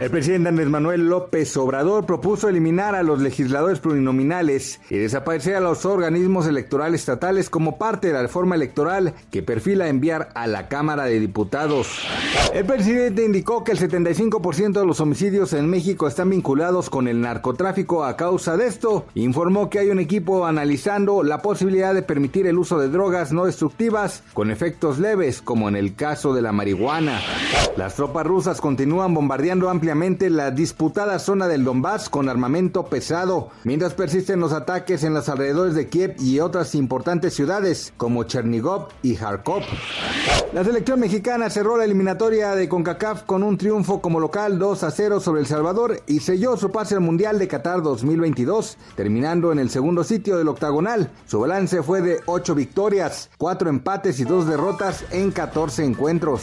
El presidente Andrés Manuel López Obrador propuso eliminar a los legisladores plurinominales y desaparecer a los organismos electorales estatales como parte de la reforma electoral que perfila enviar a la Cámara de Diputados. El presidente indicó que el 75% de los homicidios en México están vinculados con el narcotráfico a causa de esto. Informó que hay un equipo analizando la posibilidad de permitir el uso de drogas no destructivas con efectos leves, como en el caso de la marihuana. Las tropas rusas continúan bombardeando la disputada zona del Donbass con armamento pesado, mientras persisten los ataques en los alrededores de Kiev y otras importantes ciudades como Chernigov y Kharkov. La selección mexicana cerró la eliminatoria de CONCACAF con un triunfo como local 2 a 0 sobre El Salvador y selló su pase al Mundial de Qatar 2022, terminando en el segundo sitio del octagonal. Su balance fue de 8 victorias, 4 empates y 2 derrotas en 14 encuentros.